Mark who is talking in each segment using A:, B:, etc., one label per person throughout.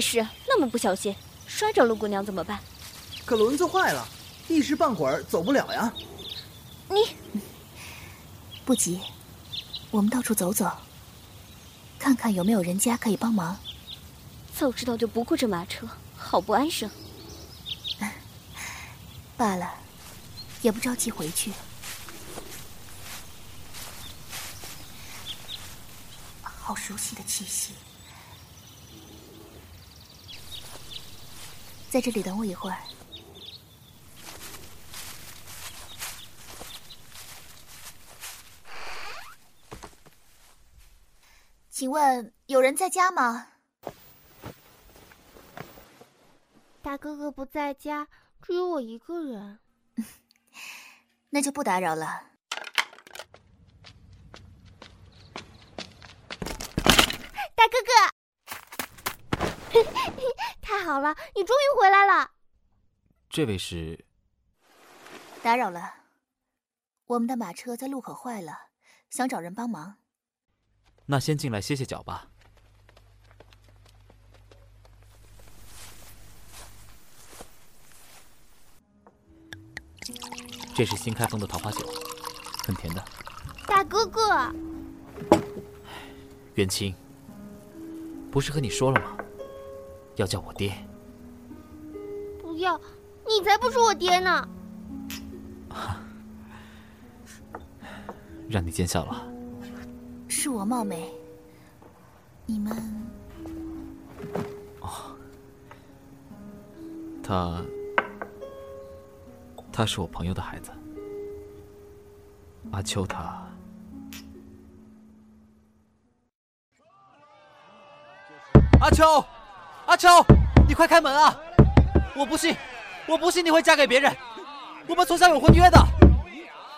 A: 回事？那么不小心摔着陆姑娘怎么办？
B: 可轮子坏了，一时半会儿走不了呀。
A: 你
C: 不急，我们到处走走，看看有没有人家可以帮忙。
A: 早知道就不雇这马车，好不安生。
C: 罢了，也不着急回去。好熟悉的气息，在这里等我一会儿。请问有人在家吗？
D: 大哥哥不在家，只有我一个人。
C: 那就不打扰了。
D: 大哥哥，太好了，你终于回来了。
E: 这位是？
C: 打扰了，我们的马车在路口坏了，想找人帮忙。
E: 那先进来歇歇脚吧。这是新开封的桃花酒，很甜的。
D: 大哥哥，
E: 元清，不是和你说了吗？要叫我爹。
D: 不要，你才不是我爹呢。
E: 让你见笑了。
C: 是我冒昧。你们……
E: 哦，他，他是我朋友的孩子，阿秋。他，阿秋，阿秋，你快开门啊！我不信，我不信你会嫁给别人。我们从小有婚约的。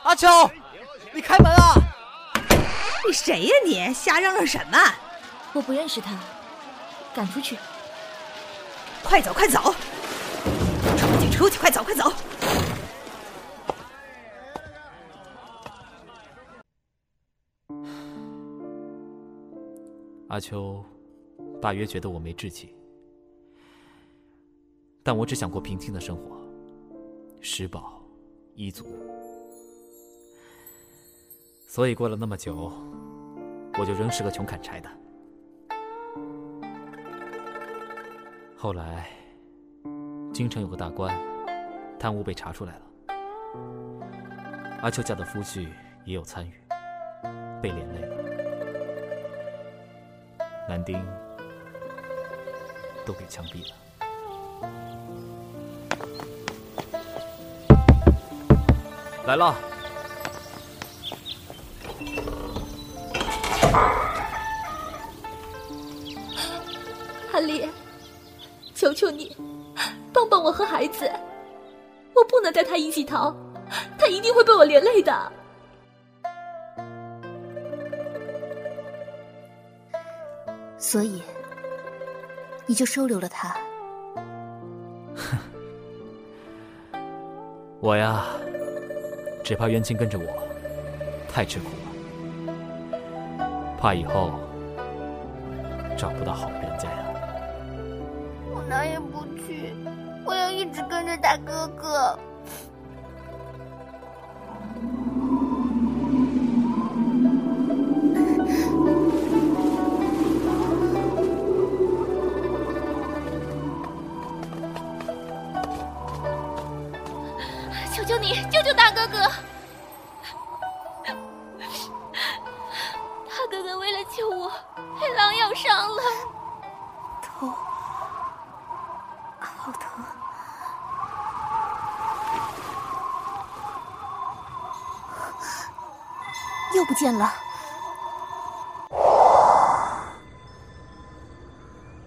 E: 阿秋，你开门啊！
F: 你谁呀？你瞎嚷嚷什么？
C: 我不认识他，赶出去！
F: 快走，快走！出去，出去！快走，快走！
E: 阿秋，大约觉得我没志气，但我只想过平静的生活，食饱，衣足。所以过了那么久，我就仍是个穷砍柴的。后来，京城有个大官贪污被查出来了，阿秋家的夫婿也有参与，被连累了，男丁都给枪毙了。来了。
A: 阿离，求求你，帮帮我和孩子，我不能带他一起逃，他一定会被我连累的。
C: 所以，你就收留了他？
E: 哼，我呀，只怕冤亲跟着我，太吃苦了，怕以后找不到好人家呀。
D: 我哪也不去，我要一直跟着大哥哥。
A: 求求你，救救大哥哥！大哥哥为了救我，被狼咬伤了，
C: 头。好疼！又不见了。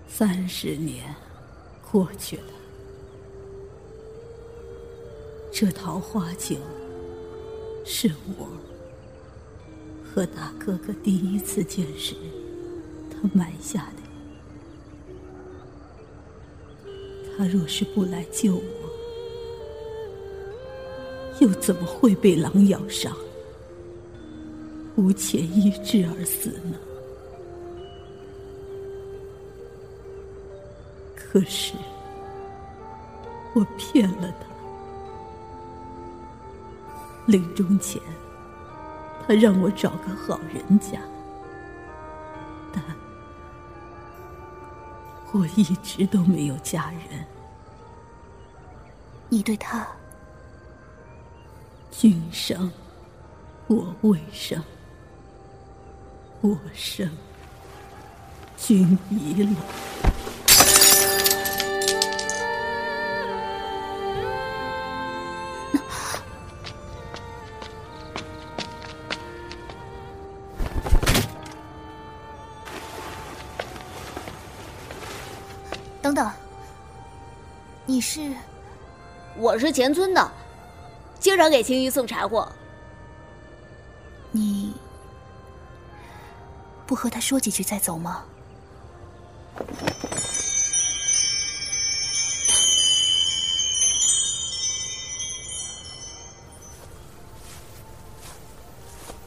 G: 三十年过去了，这桃花酒是我和大哥哥第一次见时他埋下的。他若是不来救我，又怎么会被狼咬伤，无钱医治而死呢？可是我骗了他。临终前，他让我找个好人家，但我一直都没有嫁人。
C: 你对他，
G: 君生我未生，我生君已老。
C: 等等，你是？
D: 我是前村的，经常给青衣送柴火。
C: 你不和他说几句再走吗？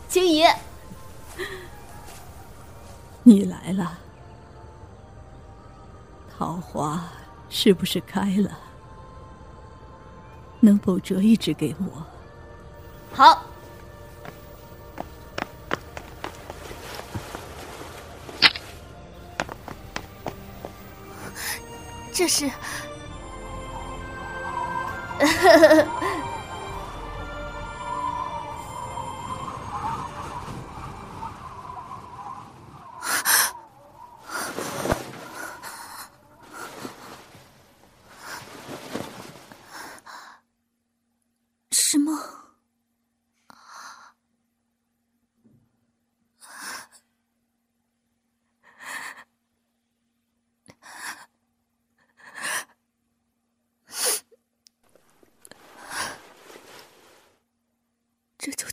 D: 青姨，
G: 你来了。桃花是不是开了？能否折一支给我？
D: 好。
C: 这是。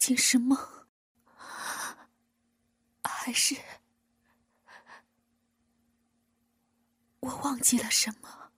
C: 竟是梦，还是我忘记了什么？